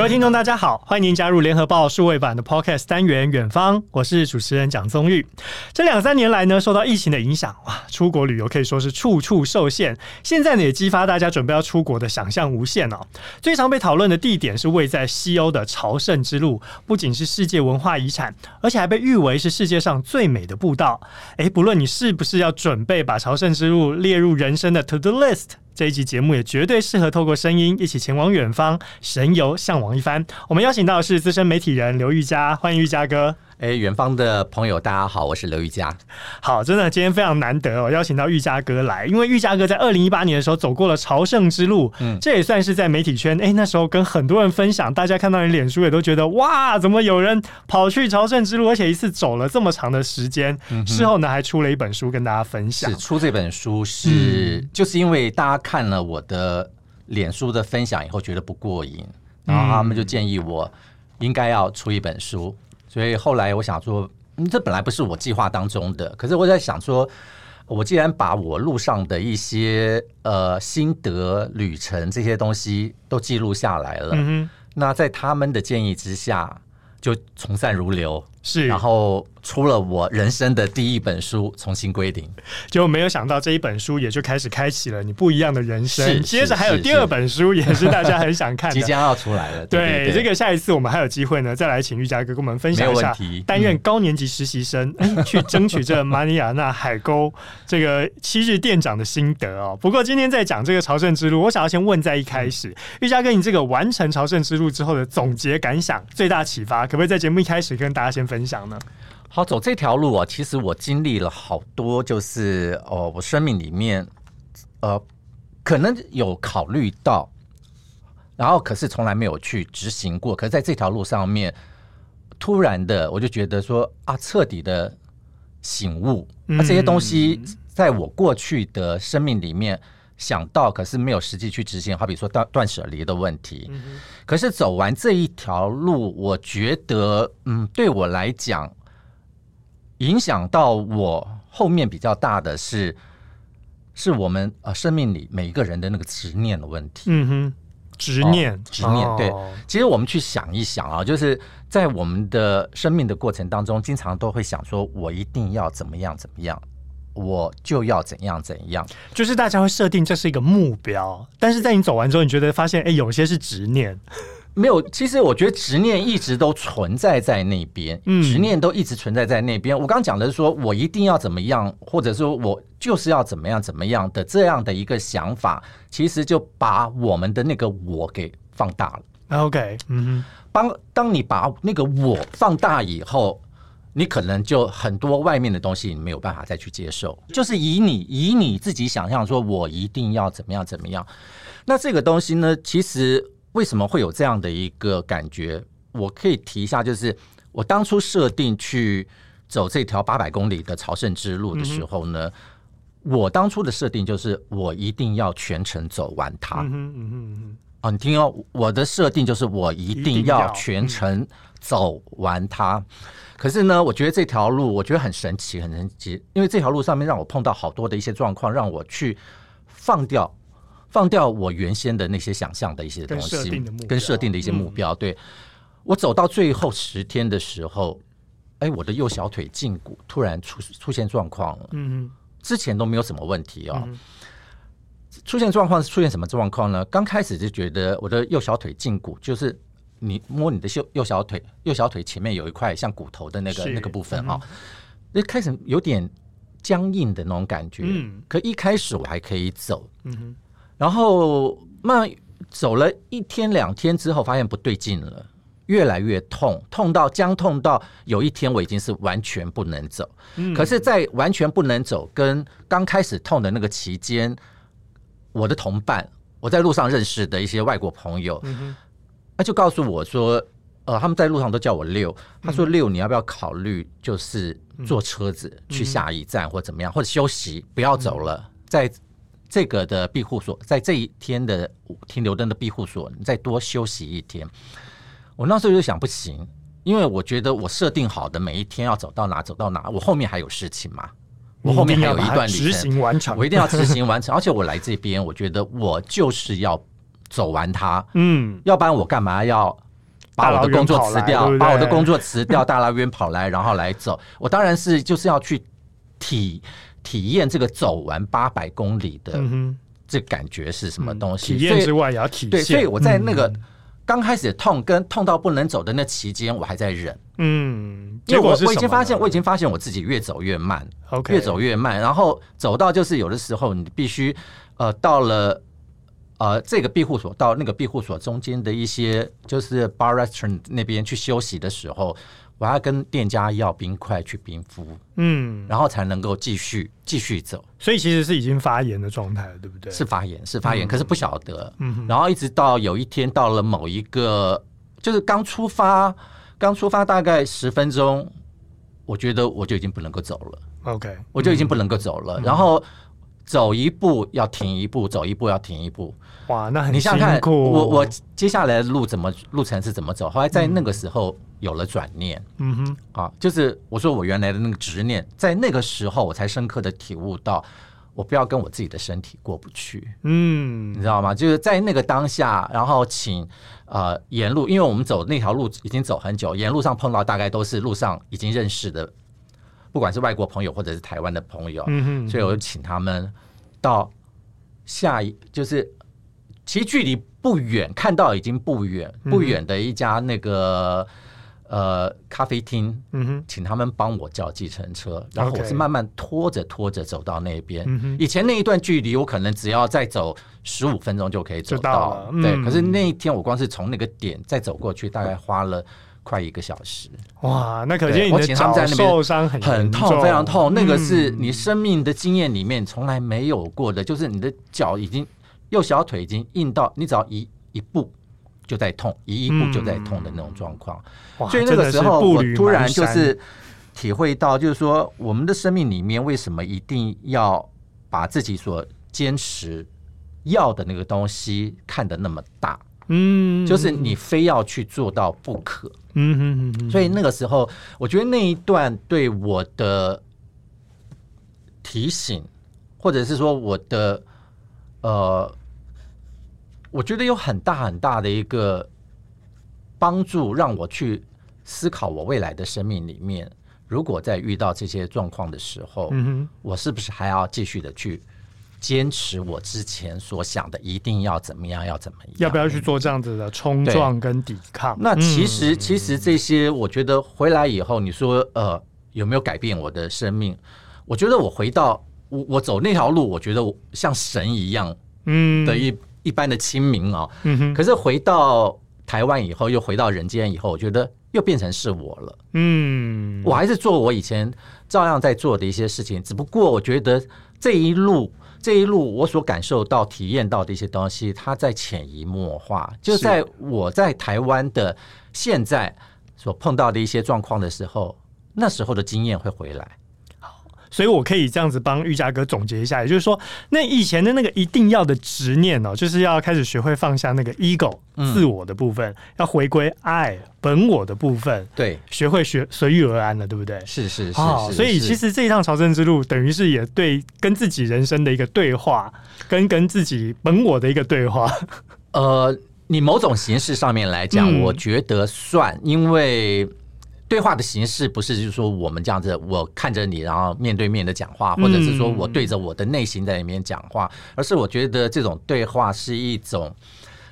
各位听众，大家好，欢迎您加入联合报数位版的 Podcast 单元《远方》，我是主持人蒋宗玉。这两三年来呢，受到疫情的影响，哇，出国旅游可以说是处处受限。现在呢，也激发大家准备要出国的想象无限哦。最常被讨论的地点是位在西欧的朝圣之路，不仅是世界文化遗产，而且还被誉为是世界上最美的步道。诶，不论你是不是要准备把朝圣之路列入人生的 To Do List。这一集节目也绝对适合透过声音一起前往远方，神游向往一番。我们邀请到的是资深媒体人刘玉佳，欢迎玉佳哥。哎，远方的朋友，大家好，我是刘玉佳。好，真的今天非常难得哦，邀请到玉佳哥来，因为玉佳哥在二零一八年的时候走过了朝圣之路，嗯，这也算是在媒体圈，哎，那时候跟很多人分享，大家看到你脸书也都觉得哇，怎么有人跑去朝圣之路，而且一次走了这么长的时间？嗯、事后呢，还出了一本书跟大家分享。是出这本书是、嗯、就是因为大家看了我的脸书的分享以后觉得不过瘾，然后他们就建议我应该要出一本书。所以后来我想说，嗯，这本来不是我计划当中的。可是我在想说，我既然把我路上的一些呃心得、旅程这些东西都记录下来了，嗯，那在他们的建议之下，就从善如流。是，然后出了我人生的第一本书《重新归零》，就没有想到这一本书也就开始开启了你不一样的人生。接着还有第二本书，也是大家很想看的，即将要出来了。对，对，对，对，这个下一次我们还有机会呢，再来请玉佳哥跟我们分享一下担任高年级实习生、嗯、去争取这马里亚纳海沟 这个七日店长的心得哦。不过今天在讲这个朝圣之路，我想要先问在一开始，玉佳哥，你这个完成朝圣之路之后的总结感想、最大启发，可不可以在节目一开始跟大家先分享呢？好，走这条路啊，其实我经历了好多，就是哦，我生命里面呃，可能有考虑到，然后可是从来没有去执行过。可是在这条路上面，突然的我就觉得说啊，彻底的醒悟，那、啊、这些东西在我过去的生命里面想到，可是没有实际去执行。好比说断断舍离的问题，可是走完这一条路，我觉得嗯，对我来讲。影响到我后面比较大的是，是我们呃生命里每一个人的那个执念的问题。嗯哼，执念，哦、执念。对，其实我们去想一想啊，就是在我们的生命的过程当中，经常都会想说，我一定要怎么样怎么样，我就要怎样怎样。就是大家会设定这是一个目标，但是在你走完之后，你觉得发现，哎，有些是执念。没有，其实我觉得执念一直都存在在那边，嗯，执念都一直存在在那边。我刚刚讲的是说我一定要怎么样，或者说我就是要怎么样怎么样的这样的一个想法，其实就把我们的那个我给放大了。OK，嗯哼，当当你把那个我放大以后，你可能就很多外面的东西你没有办法再去接受，就是以你以你自己想象说，我一定要怎么样怎么样，那这个东西呢，其实。为什么会有这样的一个感觉？我可以提一下，就是我当初设定去走这条八百公里的朝圣之路的时候呢，嗯、我当初的设定就是我一定要全程走完它。嗯嗯嗯嗯。哦，你听哦，我的设定就是我一定要全程走完它。嗯、可是呢，我觉得这条路我觉得很神奇，很神奇，因为这条路上面让我碰到好多的一些状况，让我去放掉。放掉我原先的那些想象的一些东西，跟设定的一些目标。对，我走到最后十天的时候，哎，我的右小腿胫骨突然出出现状况了。嗯，之前都没有什么问题哦。出现状况是出现什么状况呢？刚开始就觉得我的右小腿胫骨，就是你摸你的右右小腿，右小腿前面有一块像骨头的那个那个部分啊，那开始有点僵硬的那种感觉。嗯，可一开始我还可以走。嗯哼。然后慢慢走了一天两天之后，发现不对劲了，越来越痛，痛到僵痛到有一天我已经是完全不能走。嗯。可是，在完全不能走跟刚开始痛的那个期间，我的同伴，我在路上认识的一些外国朋友，他就告诉我说，呃，他们在路上都叫我六，他说六，你要不要考虑就是坐车子去下一站或怎么样，或者休息不要走了，在。这个的庇护所，在这一天的停留灯的庇护所，你再多休息一天。我那时候就想，不行，因为我觉得我设定好的每一天要走到哪走到哪，我后面还有事情嘛，我后面还有一段旅程完成，我一定要执行完成。而且我来这边，我觉得我就是要走完它，嗯，要不然我干嘛要把我的工作辞掉，对对把我的工作辞掉，大老远跑来，然后来走。我当然是就是要去体体验这个走完八百公里的这感觉是什么东西。嗯、体验之外也要体验。对，所以我在那个刚开始痛跟痛到不能走的那期间，我还在忍。嗯，结果我已经发现，我已经发现我自己越走越慢越走越慢，然后走到就是有的时候你必须呃到了。呃，这个庇护所到那个庇护所中间的一些就是 bar restaurant 那边去休息的时候，我要跟店家要冰块去冰敷，嗯，然后才能够继续继续走。所以其实是已经发炎的状态了，对不对？是发炎，是发炎，嗯、可是不晓得。嗯，然后一直到有一天到了某一个，就是刚出发，刚出发大概十分钟，我觉得我就已经不能够走了。OK，我就已经不能够走了，嗯、然后。走一步要停一步，走一步要停一步。哇，那很你想想看，我我接下来的路怎么路程是怎么走？后来在那个时候有了转念。嗯哼，啊，就是我说我原来的那个执念，在那个时候我才深刻的体悟到，我不要跟我自己的身体过不去。嗯，你知道吗？就是在那个当下，然后请呃沿路，因为我们走那条路已经走很久，沿路上碰到大概都是路上已经认识的。不管是外国朋友或者是台湾的朋友，嗯哼，所以我就请他们到下一，就是其实距离不远，看到已经不远不远的一家那个呃咖啡厅，嗯哼，请他们帮我叫计程车，然后我是慢慢拖着拖着走到那边。嗯，以前那一段距离我可能只要再走十五分钟就可以走到，到了，对。可是那一天我光是从那个点再走过去，大概花了。快一个小时，哇！那可见你的脚受伤很很痛，非常痛。那个是你生命的经验里面从来没有过的，就是你的脚已经右小腿已经硬到，你只要一一步就在痛，一一步就在痛的那种状况。所以那个时候，我突然就是体会到，就是说，我们的生命里面为什么一定要把自己所坚持要的那个东西看得那么大？嗯，就是你非要去做到不可。嗯哼哼哼，所以那个时候，我觉得那一段对我的提醒，或者是说我的呃，我觉得有很大很大的一个帮助，让我去思考我未来的生命里面，如果在遇到这些状况的时候，嗯哼，我是不是还要继续的去。坚持我之前所想的，一定要怎么样，要怎么样？要不要去做这样子的冲撞跟抵抗？那其实，嗯、其实这些，我觉得回来以后，你说呃，有没有改变我的生命？我觉得我回到我我走那条路，我觉得我像神一样，嗯，的一一般的亲民啊。可是回到台湾以后，又回到人间以后，我觉得又变成是我了。嗯，我还是做我以前照样在做的一些事情，只不过我觉得这一路。这一路我所感受到、体验到的一些东西，它在潜移默化。就在我在台湾的现在所碰到的一些状况的时候，那时候的经验会回来。所以，我可以这样子帮玉佳哥总结一下，也就是说，那以前的那个一定要的执念哦，就是要开始学会放下那个 ego、嗯、自我的部分，要回归爱本我的部分，对，学会学随遇而安了，对不对？是是是，哦，所以其实这一趟朝圣之路，等于是也对跟自己人生的一个对话，跟跟自己本我的一个对话。呃，你某种形式上面来讲，嗯、我觉得算，因为。对话的形式不是就是说我们这样子，我看着你，然后面对面的讲话，或者是说我对着我的内心在里面讲话，而是我觉得这种对话是一种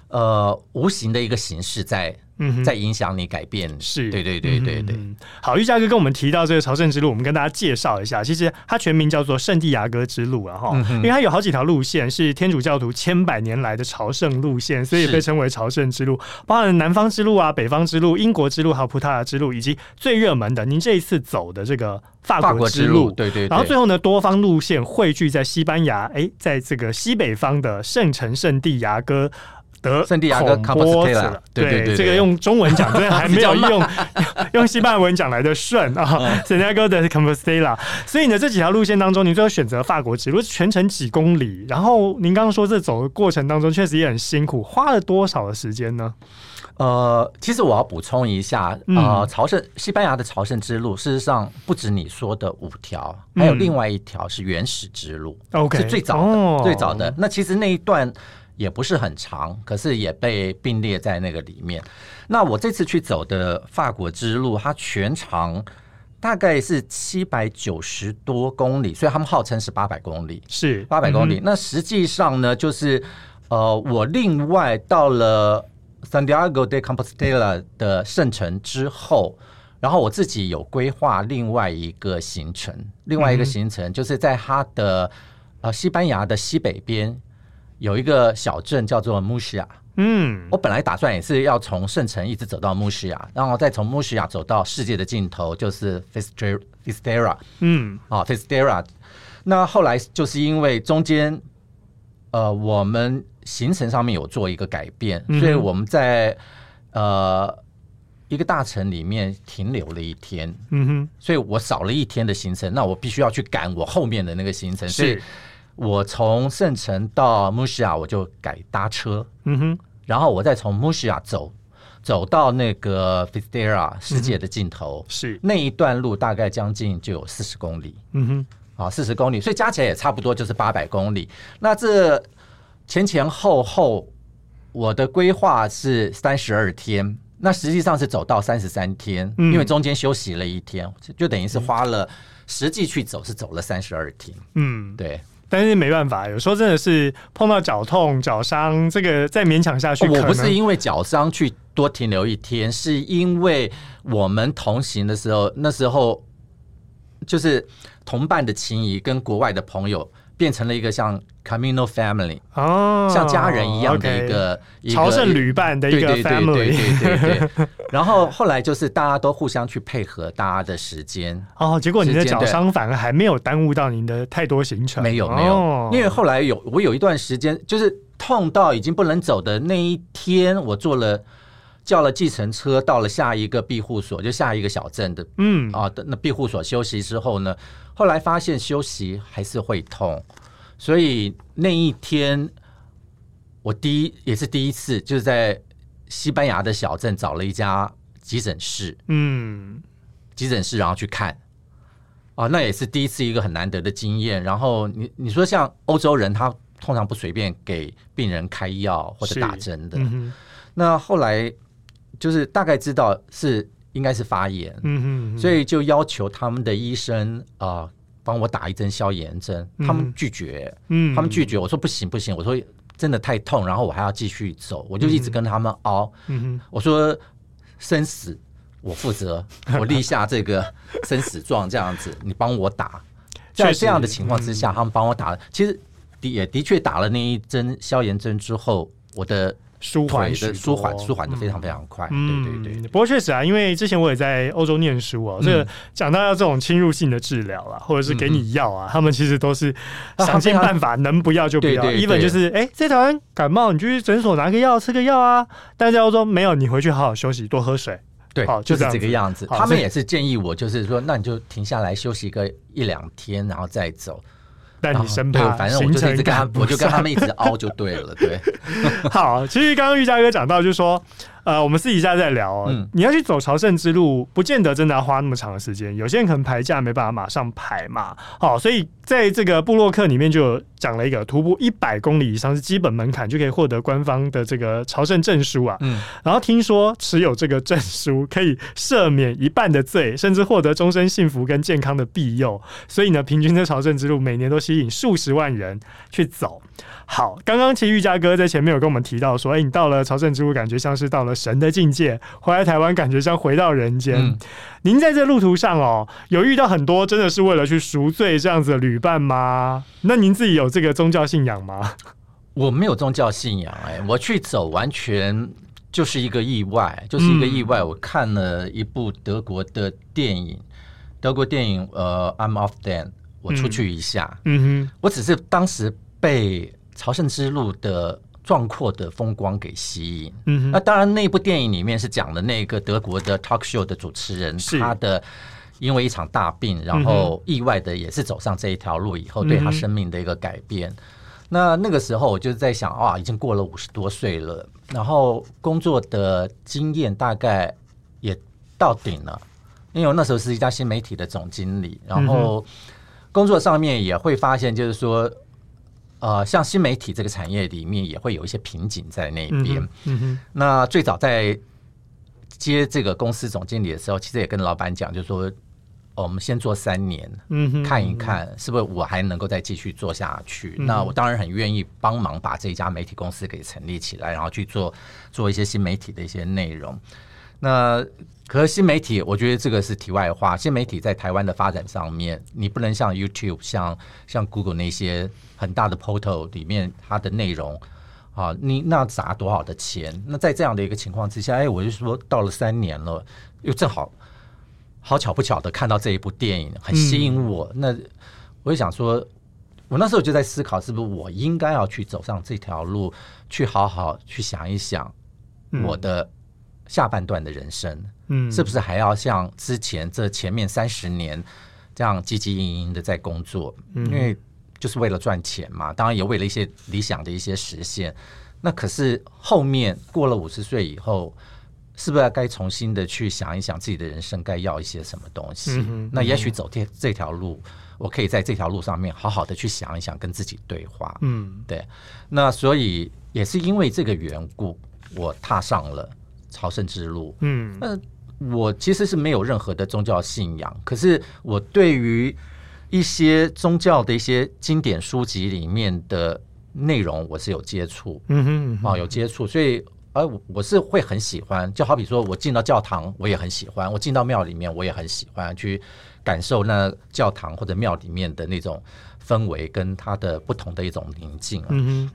呃无形的一个形式在。嗯，在影响你改变，是。对对对对对。好，玉佳哥跟我们提到这个朝圣之路，我们跟大家介绍一下，其实它全名叫做圣地亚哥之路啊哈，因为它有好几条路线是天主教徒千百年来的朝圣路线，所以被称为朝圣之路，包含南方之路啊、北方之路、英国之路还有葡萄牙之路，以及最热门的您这一次走的这个法国之路，对对。然后最后呢，多方路线汇聚在西班牙，哎，在这个西北方的圣城圣地牙哥。德圣地亚哥卡波斯特拉，对对对，这个用中文讲，真的还没有 用 用西班牙文讲来的顺啊。圣地亚哥的卡波斯特拉，所以呢，这几条路线当中，您最后选择法国之路，全程几公里？然后您刚刚说这走的过程当中确实也很辛苦，花了多少的时间呢？呃，其实我要补充一下，呃，朝圣西班牙的朝圣之路，事实上不止你说的五条，还有另外一条是原始之路，OK，是最早的最早的。那其实那一段。也不是很长，可是也被并列在那个里面。那我这次去走的法国之路，它全长大概是七百九十多公里，所以他们号称是八百公里，是八百公里。嗯、那实际上呢，就是呃，我另外到了 Santiago de Compostela 的圣城之后，然后我自己有规划另外一个行程，另外一个行程就是在它的呃西班牙的西北边。有一个小镇叫做穆西亚，嗯，我本来打算也是要从圣城一直走到穆西亚，然后再从穆西亚走到世界的尽头，就是 Finisterre，嗯，啊 Finisterre。那后来就是因为中间，呃，我们行程上面有做一个改变，嗯、所以我们在呃一个大城里面停留了一天，嗯哼，所以我少了一天的行程，那我必须要去赶我后面的那个行程，所以。我从圣城到穆西亚，我就改搭车，嗯哼，然后我再从穆西亚走，走到那个 Finisterre 世界的尽头，嗯、是。那一段路大概将近就有四十公里，嗯哼，啊，四十公里，所以加起来也差不多就是八百公里。那这前前后后，我的规划是三十二天，那实际上是走到三十三天，嗯、因为中间休息了一天，就等于是花了实际去走是走了三十二天，嗯，对。但是没办法，有时候真的是碰到脚痛、脚伤，这个再勉强下去。我不是因为脚伤去多停留一天，是因为我们同行的时候，那时候就是同伴的情谊跟国外的朋友。变成了一个像 Camino Family 哦，像家人一样的一个、okay、一个朝圣旅伴的一个 family，对对对对对。然后后来就是大家都互相去配合大家的时间。哦，结果你的脚伤反而还没有耽误到您的太多行程，没有没有、哦，因为后来有我有一段时间就是痛到已经不能走的那一天，我做了叫了计程车到了下一个庇护所，就下一个小镇的嗯。啊的那庇护所休息之后呢。后来发现休息还是会痛，所以那一天我第一也是第一次，就是在西班牙的小镇找了一家急诊室，嗯，急诊室然后去看，啊，那也是第一次一个很难得的经验。然后你你说像欧洲人，他通常不随便给病人开药或者打针的，嗯，那后来就是大概知道是。应该是发炎，所以就要求他们的医生啊，帮、呃、我打一针消炎针，嗯。他们拒绝，嗯，他们拒绝。我说不行不行，我说真的太痛，然后我还要继续走，我就一直跟他们熬。我说生死我负责，我立下这个生死状，这样子你帮我打。在这样的情况之下，他们帮我打了，其实的也的确打了那一针消炎针之后，我的。舒缓的舒缓舒缓的非常非常快，嗯、对对对。不过确实啊，因为之前我也在欧洲念书啊，这个讲到要这种侵入性的治疗啊，或者是给你药啊，嗯、他们其实都是想尽办法，能不要就不要。even 就是哎，在台湾感冒，你就去诊所拿个药吃个药啊。但在欧洲没有，你回去好好休息，多喝水。对，好就是这个样子。他们也是建议我，就是说，那你就停下来休息个一两天，然后再走。但你生怕，反正我就一直跟他，我就跟他们一直凹就对了，对。好，其实刚刚玉佳哥讲到，就是说。呃，我们私底下再聊，嗯，你要去走朝圣之路，不见得真的要花那么长的时间。有些人可能排假没办法马上排嘛，好，所以在这个布洛克里面就讲了一个徒步一百公里以上是基本门槛，就可以获得官方的这个朝圣证书啊。嗯，然后听说持有这个证书可以赦免一半的罪，甚至获得终身幸福跟健康的庇佑。所以呢，平均在朝圣之路每年都吸引数十万人去走。好，刚刚其实玉嘉哥在前面有跟我们提到说，哎，你到了朝圣之路，感觉像是到了神的境界；回来台湾，感觉像回到人间。嗯。您在这路途上哦，有遇到很多真的是为了去赎罪这样子的旅伴吗？那您自己有这个宗教信仰吗？我没有宗教信仰，哎，我去走完全就是一个意外，就是一个意外。我看了一部德国的电影，德国电影呃，I'm off then，我出去一下，嗯哼，我只是当时被。朝圣之路的壮阔的风光给吸引，嗯，那当然那部电影里面是讲的那个德国的 talk show 的主持人，他的因为一场大病，然后意外的也是走上这一条路以后，对他生命的一个改变。那那个时候我就在想，啊，已经过了五十多岁了，然后工作的经验大概也到顶了，因为我那时候是一家新媒体的总经理，然后工作上面也会发现，就是说。呃，像新媒体这个产业里面也会有一些瓶颈在那边。嗯嗯哼，那最早在接这个公司总经理的时候，其实也跟老板讲，就是说。我们先做三年，嗯哼，看一看是不是我还能够再继续做下去。嗯、那我当然很愿意帮忙把这家媒体公司给成立起来，然后去做做一些新媒体的一些内容。那可是新媒体，我觉得这个是题外话。新媒体在台湾的发展上面，你不能像 YouTube、像像 Google 那些很大的 portal 里面它的内容啊，你那砸多少的钱？那在这样的一个情况之下，哎，我就说到了三年了，又正好。好巧不巧的看到这一部电影很吸引我，嗯、那我就想说，我那时候就在思考，是不是我应该要去走上这条路，去好好去想一想我的下半段的人生，嗯，是不是还要像之前这前面三十年这样汲汲营营的在工作？嗯，因为就是为了赚钱嘛，当然也为了一些理想的一些实现。那可是后面过了五十岁以后。是不是该重新的去想一想自己的人生该要一些什么东西？那也许走这这条路，我可以在这条路上面好好的去想一想，跟自己对话。嗯，对。那所以也是因为这个缘故，我踏上了朝圣之路。嗯，那我其实是没有任何的宗教信仰，可是我对于一些宗教的一些经典书籍里面的内容，我是有接触。嗯哼，嗯哼，啊，有接触，所以。而我我是会很喜欢，就好比说我进到教堂，我也很喜欢；我进到庙里面，我也很喜欢去感受那教堂或者庙里面的那种氛围，跟它的不同的一种宁静。嗯哼。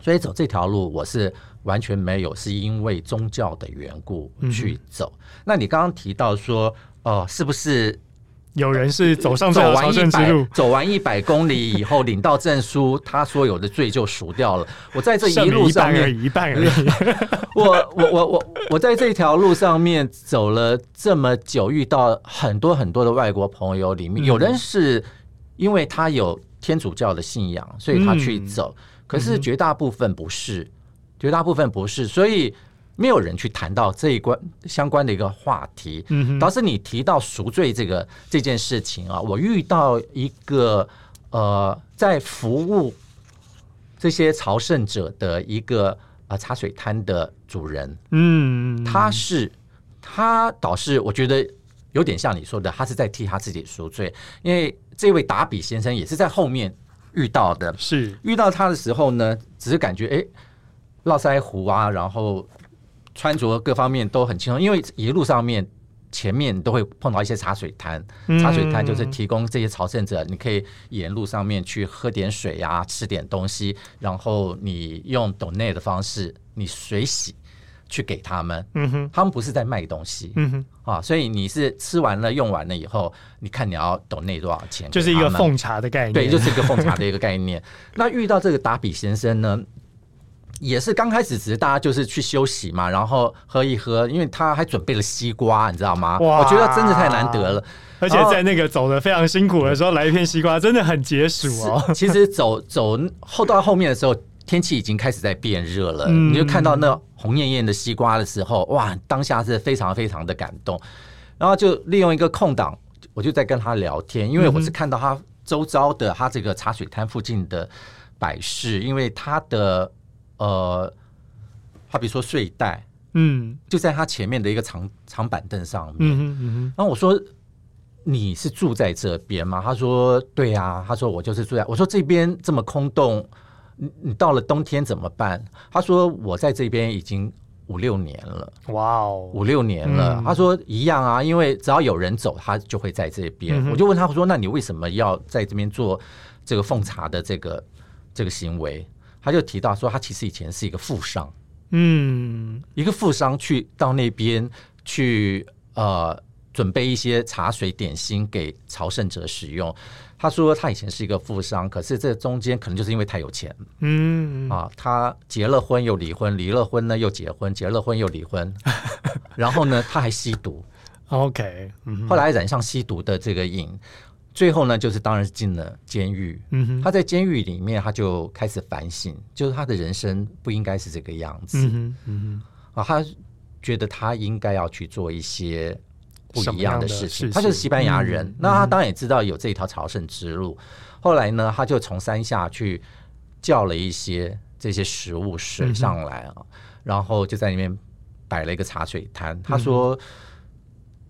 所以走这条路，我是完全没有是因为宗教的缘故去走。嗯、那你刚刚提到说，哦、呃，是不是？有人是走上走完一百走完一百公里以后领到证书，他所有的罪就赎掉了。我在这一路上面一半而已。我我我我我在这条路上面走了这么久，遇到很多很多的外国朋友，里面有人是因为他有天主教的信仰，所以他去走。可是绝大部分不是，绝大部分不是，所以。没有人去谈到这一关相关的一个话题，嗯，倒是你提到赎罪这个这件事情啊，我遇到一个呃，在服务这些朝圣者的一个呃茶水摊的主人，嗯，他是他倒是我觉得有点像你说的，他是在替他自己赎罪，因为这位达比先生也是在后面遇到的，是。遇到他的时候呢，只是感觉哎，络腮胡啊，然后。穿着各方面都很轻松，因为一路上面前面都会碰到一些茶水摊，茶水摊就是提供这些朝圣者，你可以沿路上面去喝点水呀、啊，吃点东西，然后你用 donate 的方式，你水洗去给他们。嗯哼，他们不是在卖东西。嗯哼，啊，所以你是吃完了用完了以后，你看你要 donate 多少钱，就是一个奉茶的概念。对，就是一个奉茶的一个概念。那遇到这个达比先生呢？也是刚开始只是大家就是去休息嘛，然后喝一喝，因为他还准备了西瓜，你知道吗？哇，我觉得真的太难得了，而且在那个走的非常辛苦的时候来一片西瓜，真的很解暑哦。其实走走后到后面的时候，天气已经开始在变热了，嗯，你就看到那红艳艳的西瓜的时候，哇，当下是非常非常的感动。然后就利用一个空档，我就在跟他聊天，因为我是看到他周遭的他这个茶水摊附近的摆饰，因为他的。呃，好比说睡袋，嗯，就在他前面的一个长长板凳上面。嗯哼嗯，然后我说：“你是住在这边吗？”他说：“对呀、啊。”他说：“我就是住在。”我说：“这边这么空洞，你你到了冬天怎么办？”他说：“我在这边已经五六年了。”哇哦，五六年了。嗯、他说：“一样啊，因为只要有人走，他就会在这边。嗯”我就问他：“我说，那你为什么要在这边做这个奉茶的这个这个行为？”他就提到说，他其实以前是一个富商，嗯，一个富商去到那边去呃准备一些茶水点心给朝圣者使用。他说他以前是一个富商，可是这中间可能就是因为太有钱，嗯。啊，他结了婚又离婚，离了婚呢又结婚，结了婚又离婚，然后呢他还吸毒，OK，后来染上吸毒的这个瘾。最后呢，就是当然是进了监狱。嗯哼，他在监狱里面，他就开始反省，就是他的人生不应该是这个样子。嗯哼，嗯哼，啊，他觉得他应该要去做一些不一样的事情。他就是西班牙人，嗯，那他当然也知道有这一条朝圣之路。后来呢，他就从山下去叫了一些这些食物水上来啊，嗯、然后就在里面摆了一个茶水摊。他说。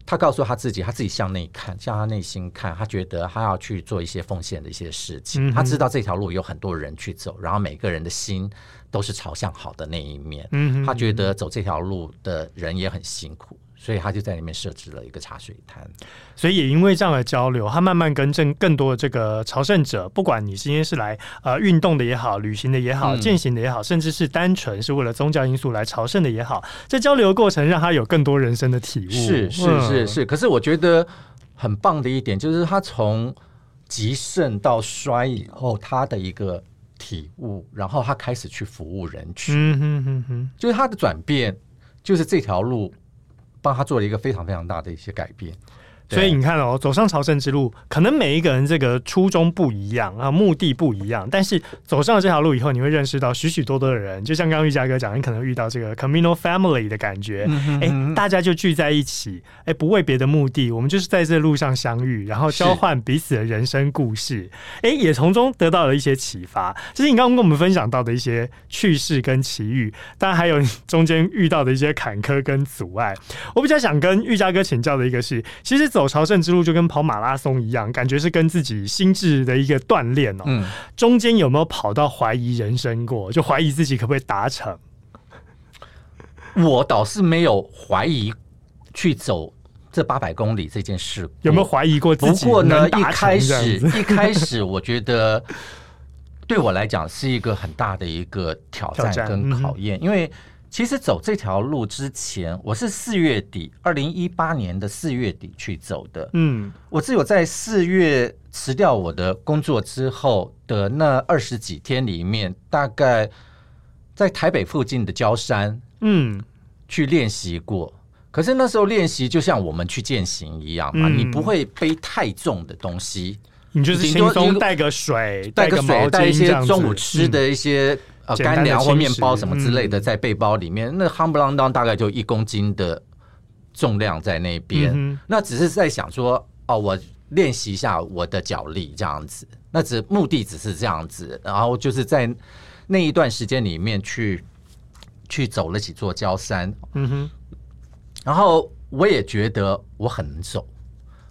嗯他告诉他自己，他自己向内看，向他内心看，他觉得他要去做一些奉献的一些事情。嗯、他知道这条路有很多人去走，然后每个人的心都是朝向好的那一面。嗯、他觉得走这条路的人也很辛苦。所以他就在里面设置了一个茶水摊，所以也因为这样的交流，他慢慢跟正更多的这个朝圣者，不管你今天是来呃运动的也好，旅行的也好，践行的也好，甚至是单纯是为了宗教因素来朝圣的也好，这交流的过程让他有更多人生的体悟。是是是是，可是我觉得很棒的一点就是他从极盛到衰以后，他的一个体悟，然后他开始去服务人群。嗯哼哼哼，就是他的转变，就是这条路。帮他做了一个非常非常大的一些改变。所以你看哦，走上朝圣之路，可能每一个人这个初衷不一样啊，目的不一样，但是走上了这条路以后，你会认识到许许多多的人，就像刚刚玉佳哥讲，你可能遇到这个 communal family 的感觉，哎、嗯欸，大家就聚在一起，哎、欸，不为别的目的，我们就是在这路上相遇，然后交换彼此的人生故事，哎、欸，也从中得到了一些启发。就是你刚刚跟我们分享到的一些趣事跟奇遇，当然还有中间遇到的一些坎坷跟阻碍。我比较想跟玉佳哥请教的一个是，其实走。朝圣之路就跟跑马拉松一样，感觉是跟自己心智的一个锻炼哦。嗯，中间有没有跑到怀疑人生过？就怀疑自己可不可以达成？我倒是没有怀疑去走这八百公里这件事。有没有怀疑过自己？不过呢，一开始一开始，我觉得对我来讲是一个很大的一个挑战跟考验，因为。其实走这条路之前，我是四月底，二零一八年的四月底去走的。嗯，我只有在四月辞掉我的工作之后的那二十几天里面，大概在台北附近的郊山，嗯，去练习过。可是那时候练习就像我们去践行一样嘛，嗯、你不会背太重的东西，你就是轻松带个水，带个水，带一些中午吃的一些。呃，干粮或面包什么之类的，在背包里面，嗯、那夯不啷当大概就一公斤的重量在那边。嗯、那只是在想说，哦，我练习一下我的脚力这样子。那只目的只是这样子，然后就是在那一段时间里面去去走了几座焦山。嗯哼。然后我也觉得我很能走。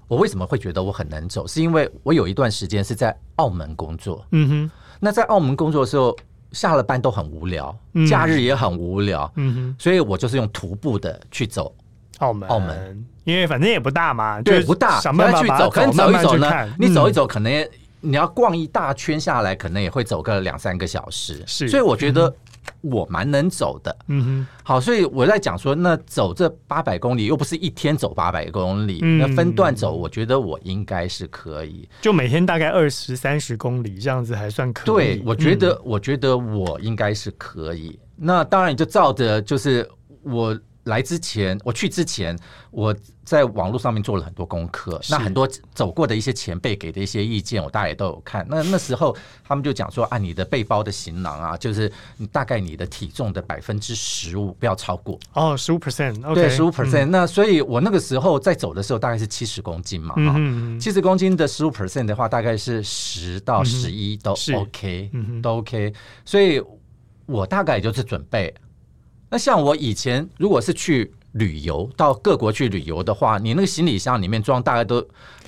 我为什么会觉得我很难走？是因为我有一段时间是在澳门工作。嗯哼。那在澳门工作的时候。下了班都很无聊，假日也很无聊，嗯哼，所以我就是用徒步的去走澳门，澳门，因为反正也不大嘛，对，不大，想办法去走，可能走一走呢，你走一走，可能你要逛一大圈下来，可能也会走个两三个小时，是，所以我觉得。我蛮能走的，嗯哼，好，所以我在讲说，那走这八百公里又不是一天走八百公里，嗯、那分段走，我觉得我应该是可以，就每天大概二十三十公里这样子还算可以。对，我觉得，嗯、我觉得我应该是可以。那当然，你就照着就是我。来之前，我去之前，我在网络上面做了很多功课。那很多走过的一些前辈给的一些意见，我大概也都有看。那那时候他们就讲说，啊，你的背包的行囊啊，就是你大概你的体重的百分之十五不要超过。哦，十五 percent，对，十五 percent。那所以我那个时候在走的时候，大概是七十公斤嘛，啊、嗯，七十公斤的十五 percent 的话，大概是十到十一都 OK，、嗯、都 OK。所以我大概也就是准备。那像我以前如果是去旅游，到各国去旅游的话，你那个行李箱里面装大概都，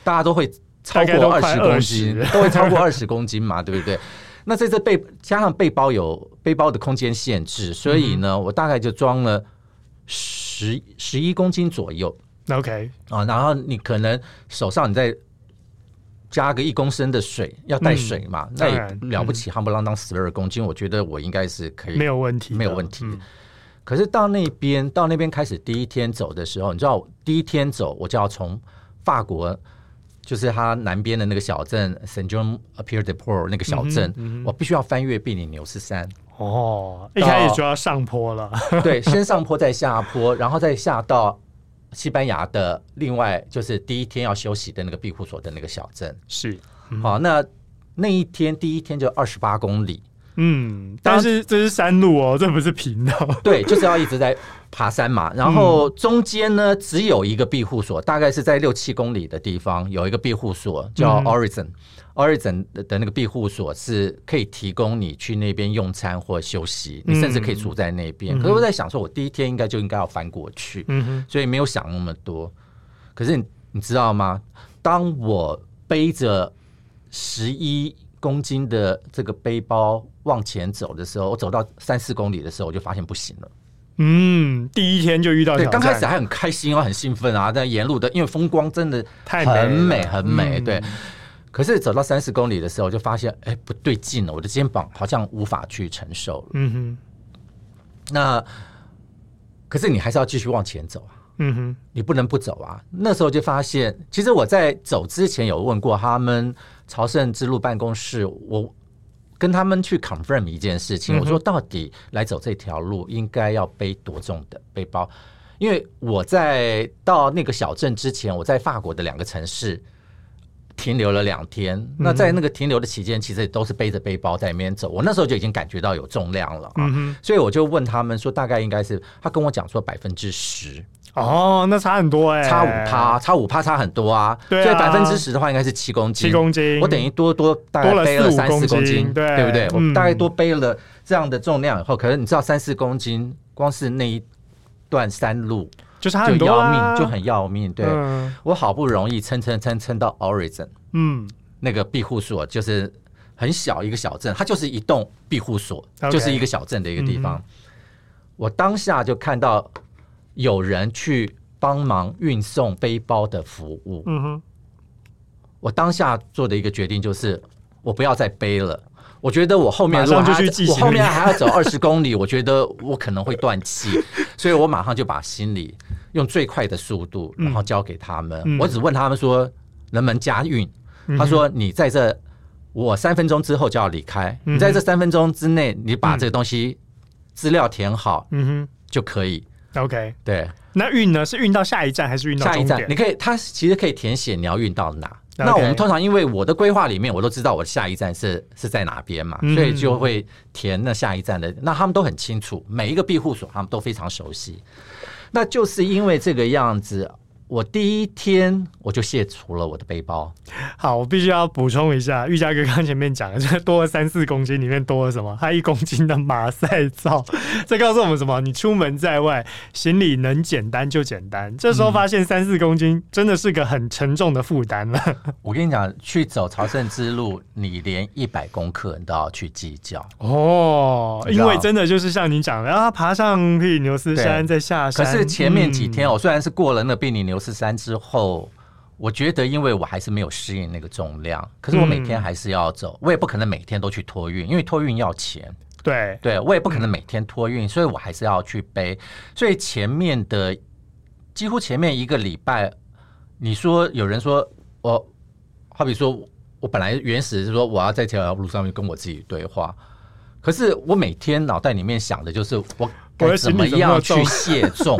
大家都会超过二十公斤，都，都会超过二十公斤嘛，对不对？那在这背加上背包有背包的空间限制，所以呢，我大概就装了十十一公斤左右。OK 啊，然后你可能手上你再加个一公升的水，要带水嘛，嗯、那也了不起，夯不啷当十二公斤，嗯、我觉得我应该是可以，没有问题，没有问题。可是到那边，到那边开始第一天走的时候，你知道，第一天走我就要从法国，就是它南边的那个小镇 Saint Jean Pied de Port 那个小镇，嗯嗯、我必须要翻越比利牛斯山。哦，一开始就要上坡了。对，先上坡再下坡，然后再下到西班牙的另外就是第一天要休息的那个庇护所的那个小镇。是，嗯、好，那那一天第一天就二十八公里。嗯，但是这是山路哦，这不是平道。对，就是要一直在爬山嘛。然后中间呢，只有一个庇护所，大概是在六七公里的地方有一个庇护所，叫 Horizon。嗯。Origin 的那个庇护所是可以提供你去那边用餐或休息，你甚至可以住在那边。可是我在想说，我第一天应该就应该要翻过去，所以没有想那么多。可是你你知道吗？当我背着十一公斤的这个背包往前走的时候，我走到三四公里的时候，我就发现不行了。嗯，第一天就遇到刚开始还很开心啊，很兴奋啊，在沿路的，因为风光真的很美，很美。对，可是走到三四公里的时候，就发现哎，不对劲了，我的肩膀好像无法去承受了。嗯哼。那可是你还是要继续往前走啊。嗯哼，你不能不走啊！那时候就发现，其实我在走之前有问过他们朝圣之路办公室，我跟他们去 confirm 一件事情，我说到底来走这条路应该要背多重的背包？因为我在到那个小镇之前，我在法国的两个城市停留了两天。那在那个停留的期间，其实都是背着背包在里面走。我那时候就已经感觉到有重量了啊，所以我就问他们说，大概应该是他跟我讲说百分之十。哦，那差很多哎、欸，差五趴，差五趴差很多啊。对啊，所以百分之十的话，应该是七公斤。七公斤，我等于多多大概背了三四公斤，对，对不对？嗯、我大概多背了这样的重量以后，可是你知道三四公斤，光是那一段山路就是很多、啊、要命，就很要命。对、嗯、我好不容易撑撑撑撑到 Horizon，嗯，那个庇护所就是很小一个小镇，它就是一栋庇护所，Okay. 就是一个小镇的一个地方。嗯、我当下就看到。有人去帮忙运送背包的服务。嗯哼，我当下做的一个决定就是，我不要再背了。我觉得我后面如果还我后面还要走二十公里，我觉得我可能会断气，所以我马上就把行李用最快的速度，然后交给他们。我只问他们说能不能加运。他说你在这，我三分钟之后就要离开。你在这三分钟之内，你把这个东西资料填好，嗯哼，就可以。OK，对，那运呢？是运到下一站还是运到下一站？你可以，它其实可以填写你要运到哪。那我们通常因为我的规划里面，我都知道我的下一站是是在哪边嘛，嗯、所以就会填那下一站的。那他们都很清楚，每一个庇护所他们都非常熟悉。那就是因为这个样子。我第一天我就卸除了我的背包。好，我必须要补充一下，玉佳哥刚前面讲的，这多了三四公斤，里面多了什么？他一公斤的马赛皂。这告诉我们什么？你出门在外，行李能简单就简单。这时候发现三四公斤真的是个很沉重的负担了。嗯、我跟你讲，去走朝圣之路，你连一百公克你都要去计较哦，因为真的就是像你讲的，啊，爬上庇里牛斯山再下山。可是前面几天，我虽然是过了那庇里牛。牛斯山之后，我觉得因为我还是没有适应那个重量，可是我每天还是要走，我也不可能每天都去托运，因为托运要钱。对，对我也不可能每天托运，所以我还是要去背。所以前面的几乎前面一个礼拜，你说有人说我，好比说我本来原始是说我要在这条路上面跟我自己对话，可是我每天脑袋里面想的就是我该怎么样去卸 重。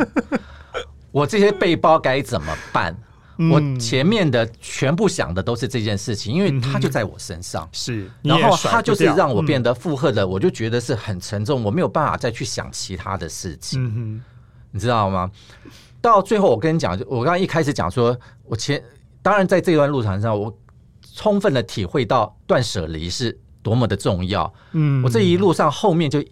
我这些背包该怎么办？嗯、我前面的全部想的都是这件事情，因为它就在我身上。是，然后它就是让我变得负荷的，嗯、我就觉得是很沉重，我没有办法再去想其他的事情。嗯、你知道吗？到最后，我跟你讲，我刚刚一开始讲说，我前当然在这段路程上，我充分的体会到断舍离是多么的重要。嗯，我这一路上后面就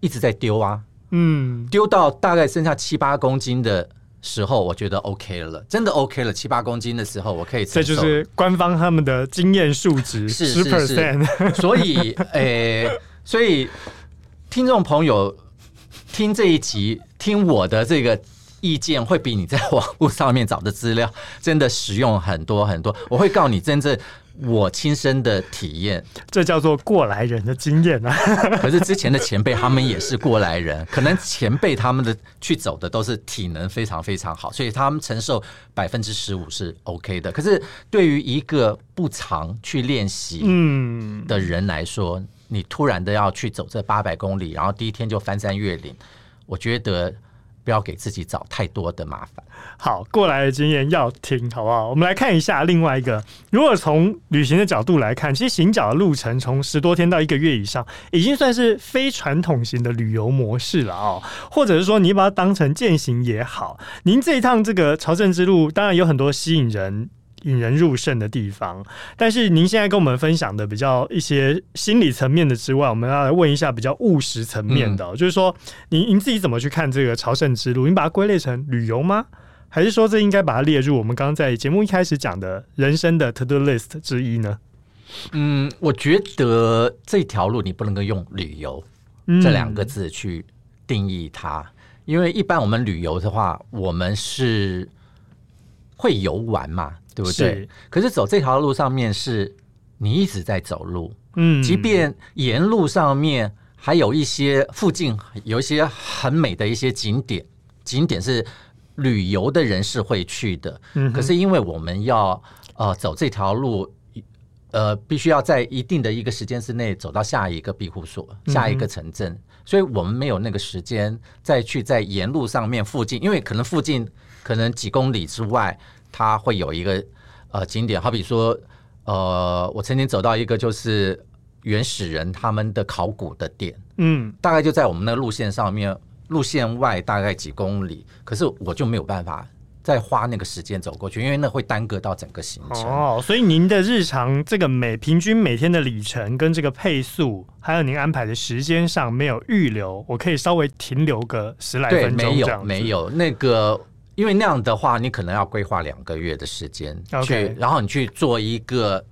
一直在丢啊，嗯，丢到大概剩下七八公斤的。时候我觉得 OK 了，真的 OK 了，七八公斤的时候我可以。这就是官方他们的经验数值十 percent。所以，诶、欸，所以听众朋友听这一集，听我的这个意见，会比你在网络上面找的资料真的实用很多很多。我会告诉你真正。我亲身的体验，这叫做过来人的经验啊！可是之前的前辈他们也是过来人，可能前辈他们的去走的都是体能非常非常好，所以他们承受百分之十五是 OK 的。可是对于一个不常去练习嗯的人来说，嗯、你突然的要去走这八百公里，然后第一天就翻山越岭，我觉得不要给自己找太多的麻烦。好，过来的经验要听，好不好？我们来看一下另外一个，如果从旅行的角度来看，其实行脚的路程从十多天到一个月以上，已经算是非传统型的旅游模式了啊。或者是说，你把它当成践行也好，您这一趟这个朝圣之路，当然有很多吸引人。引人入胜的地方，但是您现在跟我们分享的比较一些心理层面的之外，我们要来问一下比较务实层面的，嗯、就是说，您您自己怎么去看这个朝圣之路？您把它归类成旅游吗？还是说这应该把它列入我们刚刚在节目一开始讲的人生的 to do list 之一呢？嗯，我觉得这条路你不能够用旅游这两个字去定义它，嗯、因为一般我们旅游的话，我们是会游玩嘛。对不对？是。可是走这条路上面是你一直在走路，嗯，即便沿路上面还有一些附近有一些很美的一些景点，景点是旅游的人是会去的，嗯，可是因为我们要呃走这条路，呃，必须要在一定的一个时间之内走到下一个庇护所、下一个城镇，嗯，所以我们没有那个时间再去在沿路上面附近，因为可能附近可能几公里之外。它会有一个呃景点，好比说，呃，我曾经走到一个就是原始人他们的考古的点，嗯，大概就在我们那个路线上面，路线外大概几公里，可是我就没有办法再花那个时间走过去，因为那会耽搁到整个行程。哦，所以您的日常这个每平均每天的里程跟这个配速，还有您安排的时间上没有预留，我可以稍微停留个十来分钟。没有，没有那个。因为那样的话，你可能要规划两个月的时间去.然后你去做一个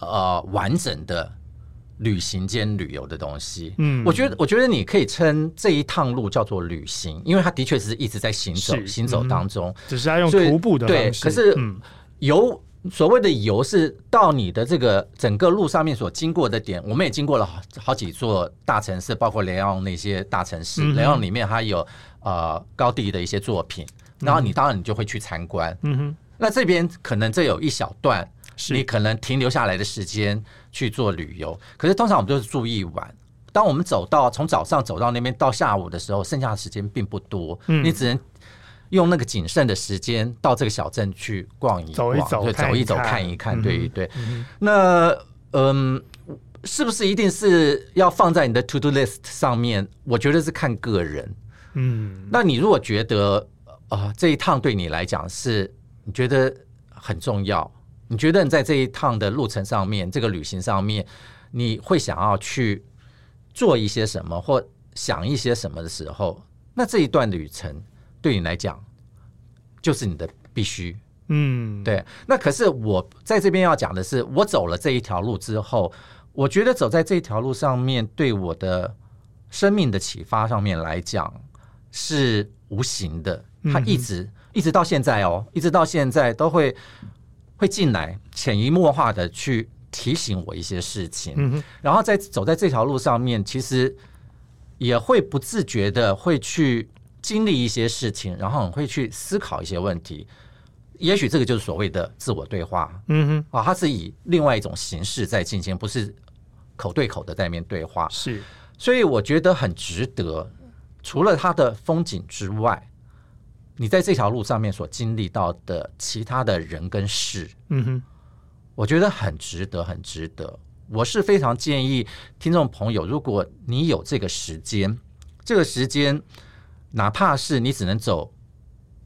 呃完整的旅行兼旅游的东西。嗯，我觉得，我觉得你可以称这一趟路叫做旅行，因为它的确是一直在行走，行走当中，嗯、只是要用徒步的。对，可是游、嗯、所谓的游是到你的这个整个路上面所经过的点，我们也经过了好好几座大城市，包括雷昂那些大城市。雷昂、里面还有呃高地的一些作品。然后你当然你就会去参观，嗯哼。那这边可能这有一小段，你可能停留下来的时间去做旅游。可是通常我们都是住一晚。当我们走到从早上走到那边到下午的时候，剩下的时间并不多，嗯你只能用那个仅剩的时间到这个小镇去逛一逛，走一走，走一走，看一看，对对。那嗯，是不是一定是要放在你的 to do list 上面？我觉得是看个人。嗯，那你如果觉得。啊、呃，这一趟对你来讲是你觉得很重要？你觉得你在这一趟的路程上面，这个旅行上面，你会想要去做一些什么，或想一些什么的时候，那这一段旅程对你来讲就是你的必须。嗯，对。那可是我在这边要讲的是，我走了这一条路之后，我觉得走在这一条路上面，对我的生命的启发上面来讲是无形的。他一直、嗯、一直到现在哦，一直到现在都会会进来，潜移默化的去提醒我一些事情，然后在走在这条路上面，其实也会不自觉的会去经历一些事情，然后会去思考一些问题。也许这个就是所谓的自我对话，嗯哼，啊，它是以另外一种形式在进行，不是口对口的在面对话，是，所以我觉得很值得。除了它的风景之外。你在这条路上面所经历到的其他的人跟事，嗯哼，我觉得很值得，很值得。我是非常建议听众朋友，如果你有这个时间，这个时间，哪怕是你只能走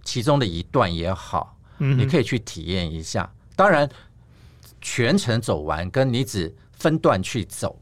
其中的一段也好，嗯，你可以去体验一下。当然，全程走完跟你只分段去走，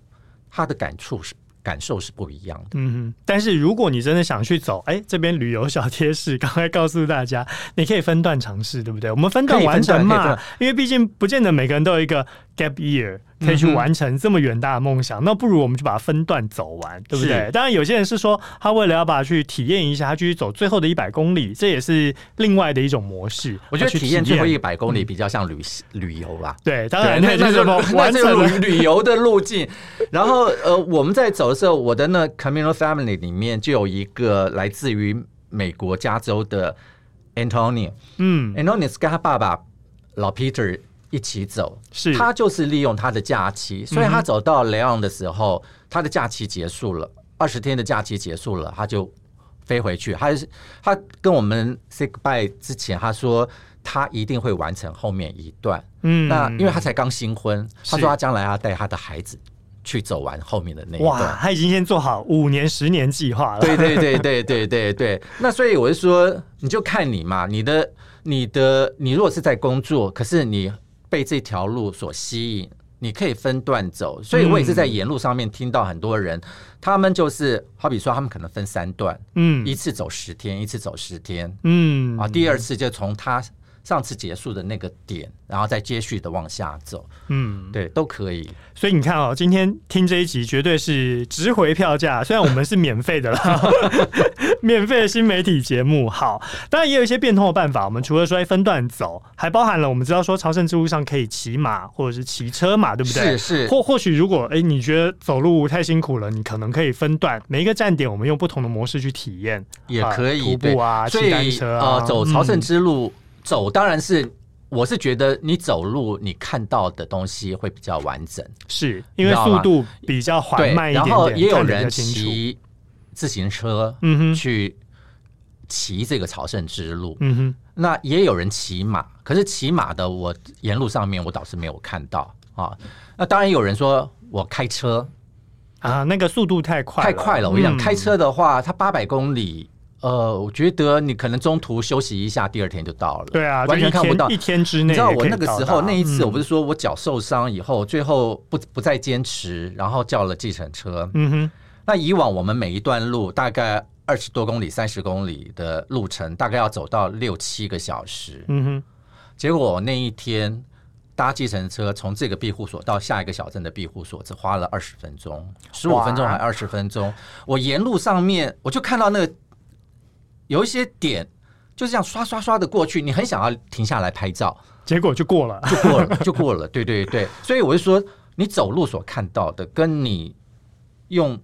他的感触是。感受是不一样的，嗯哼。但是如果你真的想去走，哎，这边旅游小贴士，刚才告诉大家，你可以分段尝试，对不对？我们分段完成嘛，因为毕竟不见得每个人都有一个 gap year。可以去完成这么远大的梦想，嗯、那不如我们就把它分段走完，对不对？当然，有些人是说他为了要把它去体验一下，他继续走最后的一百公里，这也是另外的一种模式。我觉得体验最后一百公里比较像旅旅游吧。对，当然 那就是完成旅 旅游的路径。然后呃，我们在走的时候，我的那 Camino Family 里面就有一个来自于美国加州的 Antonio，嗯，Antonio 是跟他爸爸老 Peter。一起走，是他就是利用他的假期，所以他走到雷昂的时候，嗯、他的假期结束了，二十天的假期结束了，他就飞回去。他是他跟我们 say goodbye 之前，他说他一定会完成后面一段。嗯，那因为他才刚新婚，他说他将来要带他的孩子去走完后面的那一段。哇，他已经先做好五年、十年计划了。对对对对对对对。那所以我就说，你就看你嘛，你的你的你如果是在工作，可是你被这条路所吸引。你可以分段走，所以我也是在沿路上面听到很多人，嗯、他们就是好比说，他们可能分三段，嗯，一次走十天，一次走十天，嗯，啊，第二次就从他上次结束的那个点，然后再接续的往下走，嗯，对，都可以。所以你看哦，今天听这一集绝对是值回票价，虽然我们是免费的啦，免费的新媒体节目。好，当然也有一些变通的办法。我们除了说分段走，还包含了我们知道说朝圣之路上可以骑马或者是骑车嘛，对不对？是是。或或许如果哎、欸、你觉得走路太辛苦了，你可能可以分段，每一个站点我们用不同的模式去体验，也可以、啊、徒步啊，骑单车啊，呃、走朝圣之路。嗯走当然是，我是觉得你走路你看到的东西会比较完整，是因为速度比较缓慢一点点。然后也有人骑自行车，嗯哼，去骑这个朝圣之路，嗯哼。那也有人骑马，可是骑马的我沿路上面我倒是没有看到啊。那当然有人说我开车啊，那个速度太快太快了。我跟你讲，开车的话，它八百公里。呃，我觉得你可能中途休息一下，第二天就到了。对啊，完全看不到。一天之内，你知道我那个时候那一次，我不是说我脚受伤以后，最后不不再坚持，然后叫了计程车。嗯哼。那以往我们每一段路大概二十多公里、三十公里的路程，大概要走到六七个小时。嗯哼。结果那一天搭计程车从这个庇护所到下一个小镇的庇护所，只花了二十分钟，十五分钟还二十分钟。我沿路上面我就看到那个。有一些点就是这样刷刷刷的过去，你很想要停下来拍照，结果就过了，就过了，就过了。对对对，所以我就说，你走路所看到的，跟你用。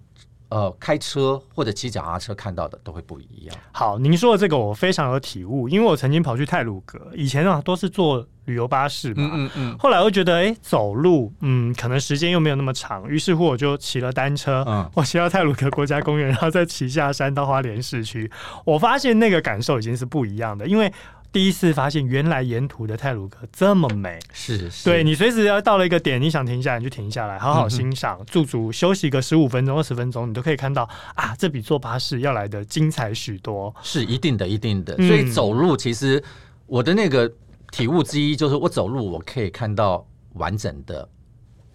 呃，开车或者骑脚踏车看到的都会不一样。好，您说的这个我非常有体悟，因为我曾经跑去泰鲁阁，以前啊都是坐旅游巴士嘛，嗯嗯嗯。后来我觉得，哎、欸，走路，嗯，可能时间又没有那么长，于是乎我就骑了单车，嗯，我骑到泰鲁阁国家公园，然后再骑下山到花莲市区，我发现那个感受已经是不一样的，因为。第一次发现，原来沿途的泰鲁阁这么美。是，是，对，你随时要到了一个点，你想停下来，你就停下来，好好欣赏，驻足休息个十五分钟、二十分钟，你都可以看到啊，这比坐巴士要来的精彩许多。是一定的，一定的。所以走路，其实我的那个体悟之一就是，我走路我可以看到完整的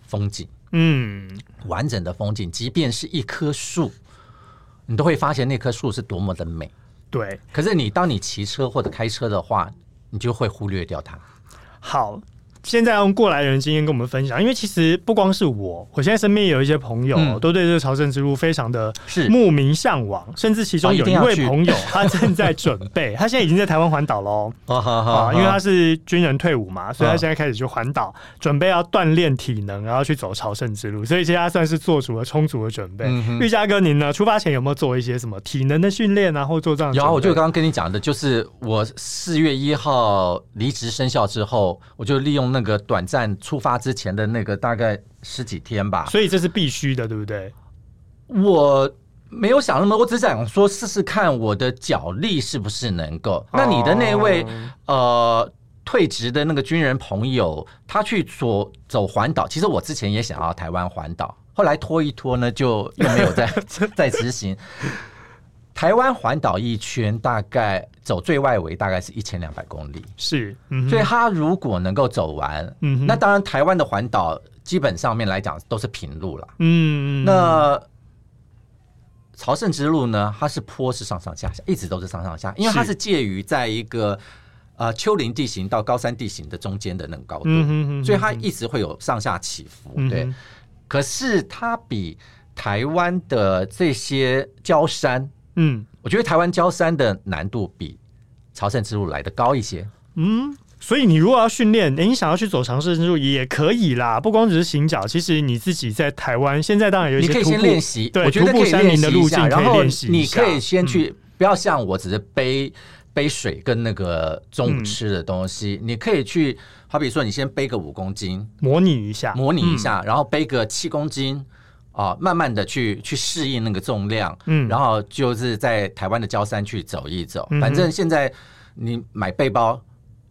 风景。嗯，完整的风景，即便是一棵树，你都会发现那棵树是多么的美。对，可是你当你骑车或者开车的话，你就会忽略掉它。好。现在用过来人经验跟我们分享，因为其实不光是我，我现在身边也有一些朋友、嗯、都对这个朝圣之路非常的慕名向往，甚至其中有一位朋友，他正在准备，他现在已经在台湾环岛喽。啊，因为他是军人退伍嘛，所以他现在开始就环岛，准备要锻炼体能，然后去走朝圣之路。所以现在他算是做足了充足的准备。玉佳哥，您呢？出发前有没有做一些什么体能的训练啊，或做这样？有啊，我就刚刚跟你讲的，就是我四月一号离职生效之后，我就利用。那个短暂出发之前的那个大概十几天吧，所以这是必须的，对不对？我没有想那么多，我只想说试试看我的脚力是不是能够。那你的那位、哦、呃退职的那个军人朋友，他去走走环岛，其实我之前也想要台湾环岛，后来拖一拖呢，就又没有再 再执行。台湾环岛一圈大概走最外围大概是一千两百公里，是，嗯、所以他如果能够走完，嗯，那当然台湾的环岛基本上面来讲都是平路了，嗯，那朝圣之路呢，它是坡是上上下下，一直都是上上下，因为它是介于在一个呃丘陵地形到高山地形的中间的那个高度，嗯，所以它一直会有上下起伏，对，嗯、可是它比台湾的这些郊山。嗯，我觉得台湾交山的难度比朝圣之路来的高一些。嗯，所以你如果要训练，欸，你想要去走朝圣之路也可以啦，不光只是行脚，其实你自己在台湾现在当然有一些徒步，你可以先练习，对，我觉得徒步山林的路径可以练习，你可以先去，不要像我只是背背水跟那个中午吃的东西，你可以去，好比说你先背个五公斤，模拟一下，模拟一下，然后背个七公斤。啊，慢慢的去去适应那个重量，嗯，然后就是在台湾的郊山去走一走。嗯反正现在你买背包。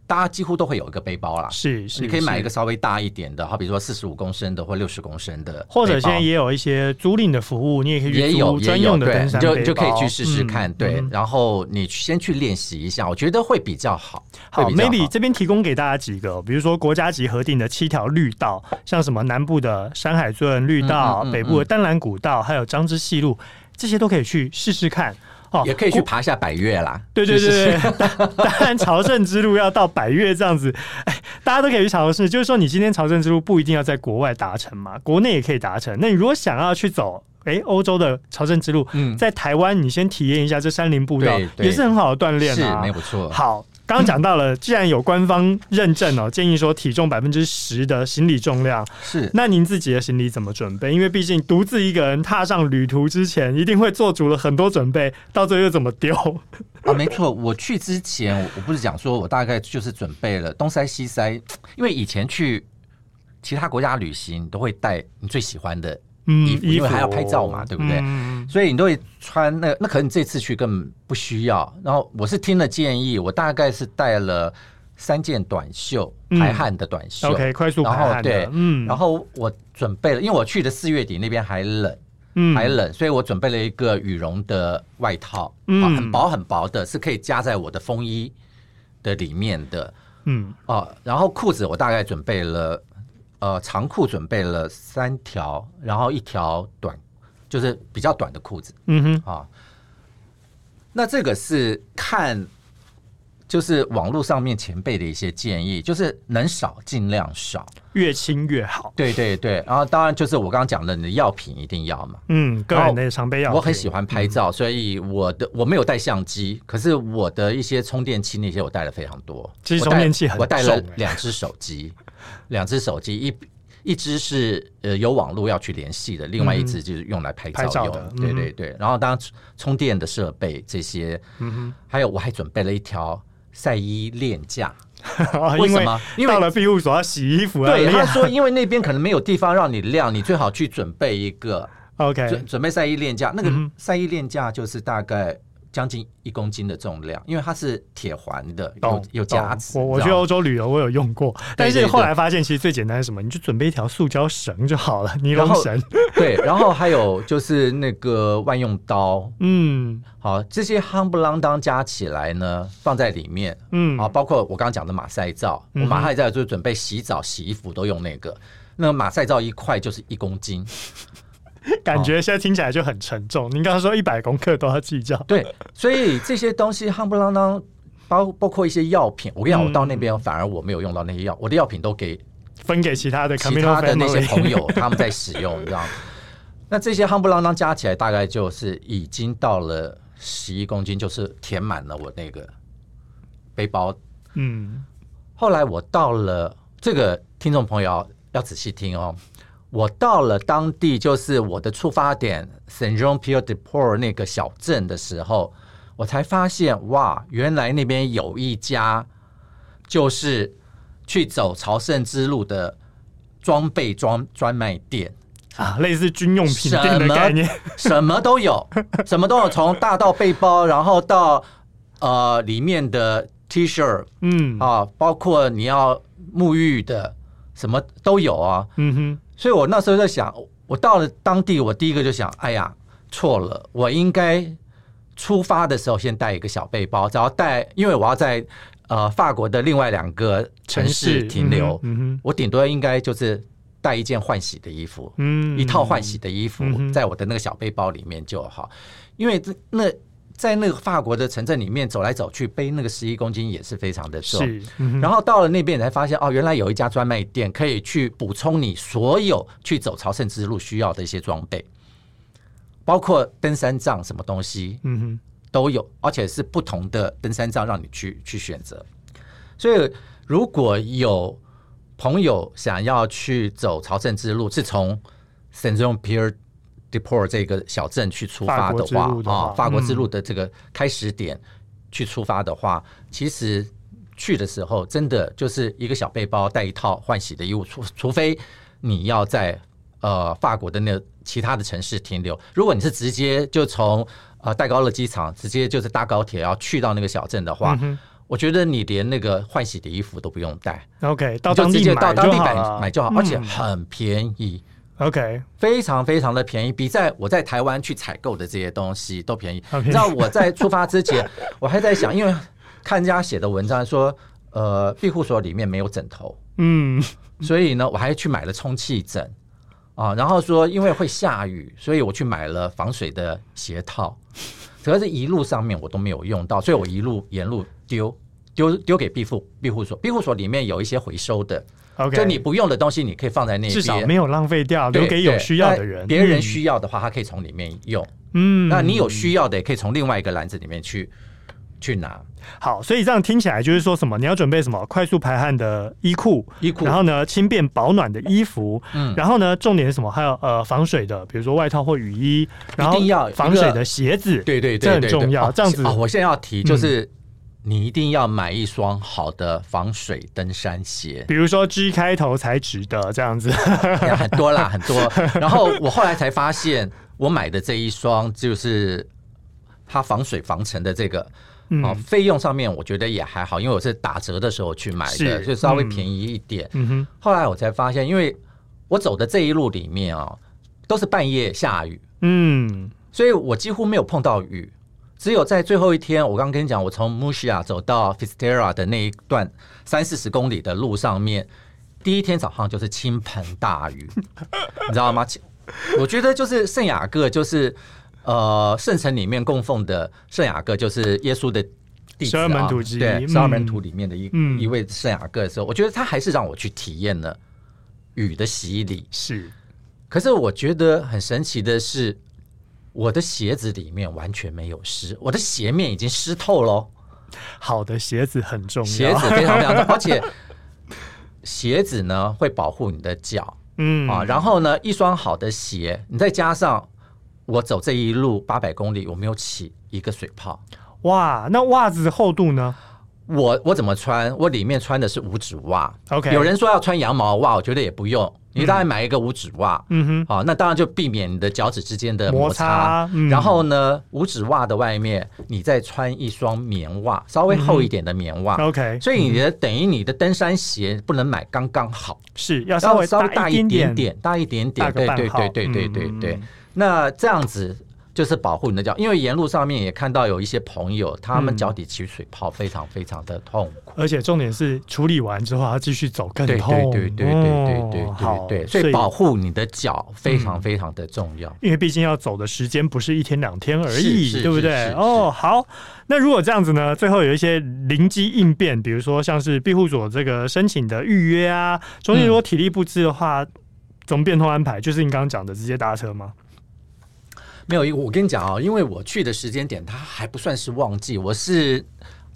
大家几乎都会有一个背包啦，是是，你可以买一个稍微大一点的，好比说四十五公升的或六十公升的，或者现在也有一些租赁的服务，你也可以也有专用的登山背包，你就你就可以去试试看，嗯、对，嗯、然后你先去练习一下，我觉得会比较好。好，好，maybe 这边提供给大家几个，比如说国家级核定的七条绿道，像什么南部的山海圳绿道，北部的丹兰古道，还有彰之细路，这些都可以去试试看。哦，也可以去爬下百越啦。对对对对，当然朝圣之路要到百越这样子，哎，大家都可以去尝试。就是说，你今天朝圣之路不一定要在国外达成嘛，国内也可以达成。那你如果想要去走，哎，欧洲的朝圣之路，嗯，在台湾你先体验一下这山林步道，也是很好的锻炼啊，是没有错。好。刚刚讲到了，既然有官方认证哦，建议说体重百分之十的行李重量是。那您自己的行李怎么准备？因为毕竟独自一个人踏上旅途之前，一定会做足了很多准备，到最后又怎么丢？啊，没错，我去之前，我不是讲说我大概就是准备了东塞西塞，因为以前去其他国家旅行都会带你最喜欢的。衣服，因为还要拍照嘛，对不对？嗯、所以你都会穿那那可能你这次去根本不需要。然后我是听了建议，我大概是带了三件短袖排汗的短袖、嗯、，OK，快速排汗的。然后对，嗯，然后我准备了，因为我去的四月底那边还冷，嗯，还冷，所以我准备了一个羽绒的外套，嗯，很薄很薄的，是可以加在我的风衣的里面的，嗯，哦，然后裤子我大概准备了。呃，长裤准备了三条，然后一条短，就是比较短的裤子。嗯哼，啊，那这个是看，就是网络上面前辈的一些建议，就是能少尽量少，越轻越好。对对对，然后当然就是我刚刚讲的，你的药品一定要嘛。嗯，个人的常备药。我很喜欢拍照，嗯、所以我的我没有带相机，可是我的一些充电器那些我带了非常多。其实充电器很重，我带了两只手机。两只手机，一一只是呃有网络要去联系的，另外一只就是用来拍照的对对对，然后当充电的设备这些，嗯哼，还有我还准备了一条晒衣链架。为什么？因为到了庇护所要洗衣服啊。对，他说因为那边可能没有地方让你晾，你最好去准备一个。OK，准准备晒衣链架。那个晒衣链架就是大概。将近一公斤的重量，因为它是铁环的，有有夹子。我我去欧洲旅游，我有用过，但是后来发现其实最简单是什么？你就准备一条塑胶绳就好了，尼龙绳。对，然后还有就是那个万用刀，嗯，好，这些夯不啷当加起来呢，放在里面，嗯，啊，包括我刚刚讲的马赛皂，我马赛皂就准备洗澡、洗衣服都用那个，那马赛皂一块就是一公斤。感觉现在听起来就很沉重。您刚刚说一百公克都要计较，对，所以这些东西夯不啷当，包包括一些药品。我跟你讲，我到那边反而我没有用到那些药，我的药品都给分给其他的其他的那些朋友，他们在使用，你知道吗？那这些夯不啷当加起来大概就是已经到了十一公斤，就是填满了我那个背包。嗯，后来我到了这个听众朋友要，要仔细听哦。我到了当地，就是我的出发点 Saint-Jean-Pied-de-Port 那个小镇的时候，我才发现哇，原来那边有一家就是去走朝圣之路的装备专专卖店。啊，类似军用品店的概念，什么，什么都有，什么都有，从大到背包，然后到呃里面的 T 恤，嗯。啊，包括你要沐浴的，什么都有啊，嗯哼。所以我那时候在想，我到了当地，我第一个就想，哎呀，错了，我应该出发的时候先带一个小背包，只要带，因为我要在呃法国的另外两个城市停留，嗯嗯、我顶多应该就是带一件换洗的衣服，嗯、一套换洗的衣服，在我的那个小背包里面就好，因为这那。在那个法国的城镇里面走来走去，背那个十一公斤也是非常的重。嗯、然后到了那边，你才发现哦，原来有一家专卖店可以去补充你所有去走朝圣之路需要的一些装备，包括登山杖什么东西，嗯哼，都有，而且是不同的登山杖让你去去选择。所以如果有朋友想要去走朝圣之路，是从 Saint-Jean-Pied Deport 这个小镇去出发的话啊，法国之路的这个开始点去出发的话，嗯、其实去的时候真的就是一个小背包，带一套换洗的衣物，除除非你要在呃法国的那其他的城市停留。如果你是直接就从呃戴高乐机场直接就是搭高铁要去到那个小镇的话，嗯、我觉得你连那个换洗的衣服都不用带。OK，到当地就到当地买买就好，而且很便宜。OK，非常非常的便宜，比在我在台湾去采购的这些东西都便宜。你知道我在出发之前，我还在想，因为看人家写的文章说，呃，庇护所里面没有枕头，嗯，所以呢，我还去买了充气枕。啊，然后说因为会下雨，所以我去买了防水的鞋套，可是一路上面我都没有用到，所以我一路沿路丢丢丢给庇护庇护所，庇护所里面有一些回收的。Okay, 就你不用的东西，你可以放在那边，至少没有浪费掉，留给有需要的人。别人需要的话，他可以从里面用。嗯，那你有需要的，也可以从另外一个篮子里面去去拿。好，所以这样听起来就是说什么？你要准备什么？快速排汗的衣裤，衣裤，然后呢，轻便保暖的衣服，嗯，然后呢，重点是什么？还有呃，防水的，比如说外套或雨衣，然后一定要防水的鞋子，对对对，这很重要。这样子，我现在要提就是。嗯你一定要买一双好的防水登山鞋，比如说 G 开头才值得这样子，很多啦，很多。然后我后来才发现，我买的这一双就是它防水防尘的这个，嗯、哦，费用上面我觉得也还好，因为我是打折的时候去买的，就稍微便宜一点。嗯哼。后来我才发现，因为我走的这一路里面啊、哦，都是半夜下雨，嗯，所以我几乎没有碰到雨。只有在最后一天，我刚刚跟你讲，我从 Muscia 走到 Fisterra 的那一段三四十公里的路上面，第一天早上就是倾盆大雨，你知道吗？我觉得就是圣雅各，就是呃圣城里面供奉的圣雅各，就是耶稣的弟子啊，十二门徒之一，对，十二门徒里面的一、嗯、一位圣雅各的时候，我觉得他还是让我去体验了雨的洗礼。是，可是我觉得很神奇的是。我的鞋子里面完全没有湿，我的鞋面已经湿透了。好的鞋子很重要，鞋子非常非常重要，而且鞋子呢会保护你的脚，嗯啊，然后呢，一双好的鞋，你再加上我走这一路八百公里，我没有起一个水泡。哇，那袜子厚度呢？我我怎么穿？我里面穿的是五指袜。OK，有人说要穿羊毛袜，我觉得也不用。你大概买一个五指袜，嗯哼，好，那当然就避免你的脚趾之间的摩擦。摩擦嗯、然后呢，五指袜的外面你再穿一双棉袜，稍微厚一点的棉袜。OK，、嗯、所以你的等于你的登山鞋不能买刚刚好，是要稍微稍微大一点点，大一点点。对对对对对对对。嗯、那这样子。就是保护你的脚，因为沿路上面也看到有一些朋友，他们脚底起水泡，非常非常的痛苦。而且重点是处理完之后，要继续走更痛。对对对对对对对对对。所以保护你的脚非常非常的重要，因为毕竟要走的时间不是一天两天而已，对不对？哦，好。那如果这样子呢？最后有一些灵机应变，比如说像是庇护所这个申请的预约啊，中间如果体力不支的话，怎么变通安排？就是你刚刚讲的直接搭车吗？没有，我跟你讲啊，因为我去的时间点，它还不算是旺季。我是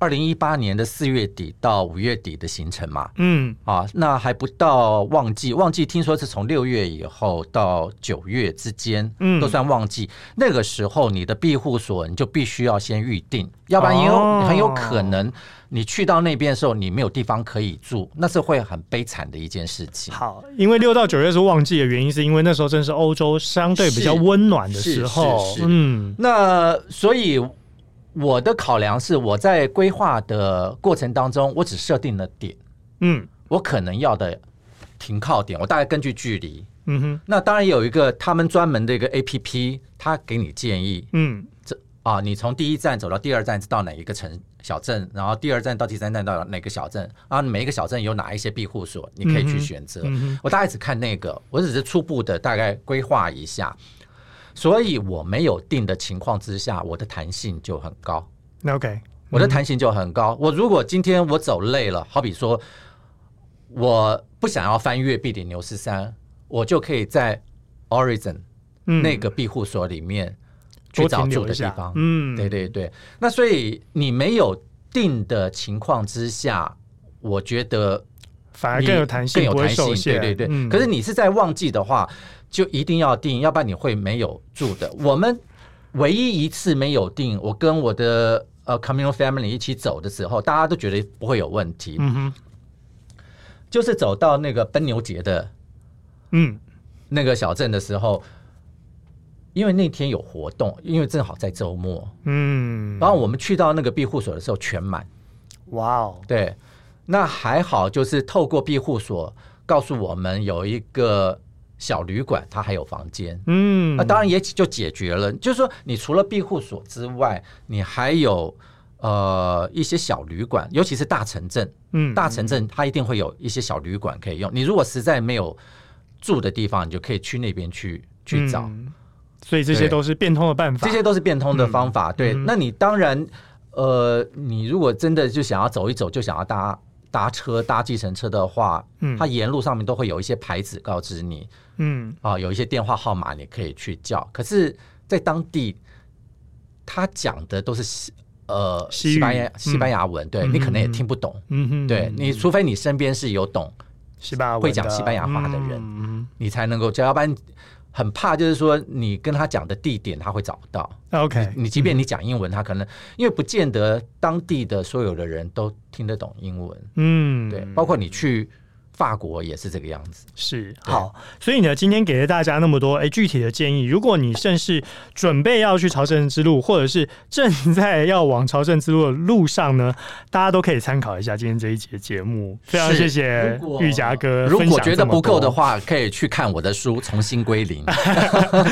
二零一八年的四月底到五月底的行程嘛，嗯，啊，那还不到旺季。旺季听说是从六月以后到九月之间，嗯，都算旺季。那个时候你的庇护所你就必须要先预定，要不然也有很有可能。你去到那边的时候，你没有地方可以住，那是会很悲惨的一件事情。好，因为六到九月是旺季的原因，是因为那时候正是欧洲相对比较温暖的时候。嗯，那所以我的考量是，我在规划的过程当中，我只设定了点。嗯，我可能要的停靠点，我大概根据距离。嗯哼，那当然有一个他们专门的一个 APP，他给你建议。嗯，这啊，你从第一站走到第二站是到哪一个城？小镇，然后第二站到第三站到哪个小镇？啊，每一个小镇有哪一些庇护所，你可以去选择。嗯嗯、我大概只看那个，我只是初步的大概规划一下，所以我没有定的情况之下，我的弹性就很高。OK，、嗯、我的弹性就很高。我如果今天我走累了，好比说我不想要翻越庇里牛斯山，我就可以在 Origin 那个庇护所里面。去找住的地方，嗯，对对对。那所以你没有定的情况之下，我觉得反而更有弹性，更有弹性。对对对。嗯、可是你是在旺季的话，就一定要定，要不然你会没有住的。我们唯一一次没有定，我跟我的呃 communal family 一起走的时候，大家都觉得不会有问题。嗯哼。就是走到那个奔牛节的，嗯。那个小镇的时候，因为那天有活动，因为正好在周末，嗯，然后我们去到那个庇护所的时候全满，哇哦，对，那还好，就是透过庇护所告诉我们有一个小旅馆，它还有房间，嗯，那当然也就解决了，就是说你除了庇护所之外，你还有。呃，一些小旅馆，尤其是大城镇，嗯，大城镇它一定会有一些小旅馆可以用。你如果实在没有住的地方，你就可以去那边去去找。嗯，所以这些都是变通的办法，这些都是变通的方法。嗯，对，那你当然，呃，你如果真的就想要走一走，就想要搭搭车、搭计程车的话，嗯，它沿路上面都会有一些牌子告知你，嗯，啊，有一些电话号码你可以去叫。可是，在当地，他讲的都是西。呃，西班牙西班牙文，对，你可能也听不懂。嗯哼，对，你除非你身边是有懂西班牙会讲西班牙话的人，你才能够叫。要不然很怕，就是说你跟他讲的地点他会找不到。OK，你即便你讲英文，他可能因为不见得当地的所有的人都听得懂英文。嗯，对，包括你去。法国也是这个样子，是好，所以呢，今天给了大家那么多哎具体的建议。如果你正是准备要去朝圣之路，或者是正在要往朝圣之路的路上呢，大家都可以参考一下今天这一集的节目。非常谢谢玉霞哥。如果觉得不够的话，可以去看我的书《重新归零》，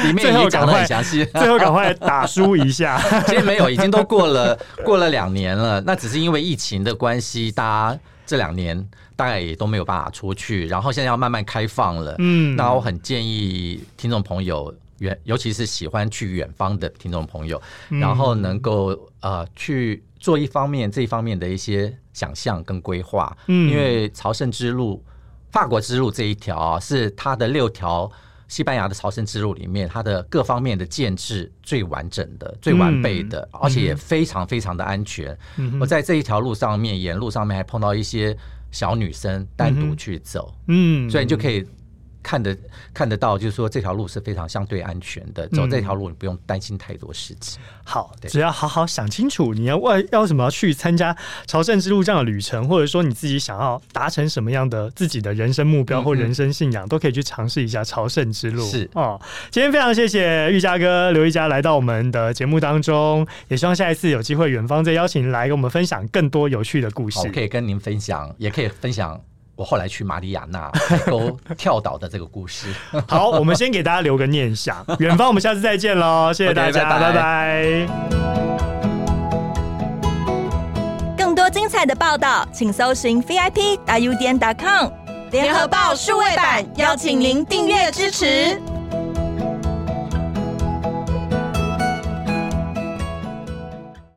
里面也讲的很详细。最后赶快打书一下。其实没有，已经都过了过了两年了。那只是因为疫情的关系，大家这两年。大概也都没有办法出去，然后现在要慢慢开放了。嗯，那我很建议听众朋友远，尤其是喜欢去远方的听众朋友，嗯、然后能够呃去做一方面这一方面的一些想象跟规划。嗯，因为朝圣之路、法国之路这一条啊，是它的六条西班牙的朝圣之路里面，它的各方面的建制最完整的、最完备的，嗯、而且也非常非常的安全。嗯、我在这一条路上面，沿路上面还碰到一些。小女生单独去走，嗯，所以你就可以看得看得到，就是说这条路是非常相对安全的。走这条路，你不用担心太多事情。好，只要好好想清楚，你要为要什么要去参加朝圣之路这样的旅程，或者说你自己想要达成什么样的自己的人生目标或人生信仰，都可以去尝试一下朝圣之路。是哦，今天非常谢谢玉佳哥刘玉佳来到我们的节目当中，也希望下一次有机会远方再邀请来跟我们分享更多有趣的故事。可以跟您分享，也可以分享。我后来去马里亚纳 海沟跳岛的这个故事。好，我们先给大家留个念想。远方，我们下次再见喽！谢谢大家，拜拜。拜拜。更多精彩的报道，请搜寻 VIP 大 U 点 com 联合报数位版，邀请您订阅支持。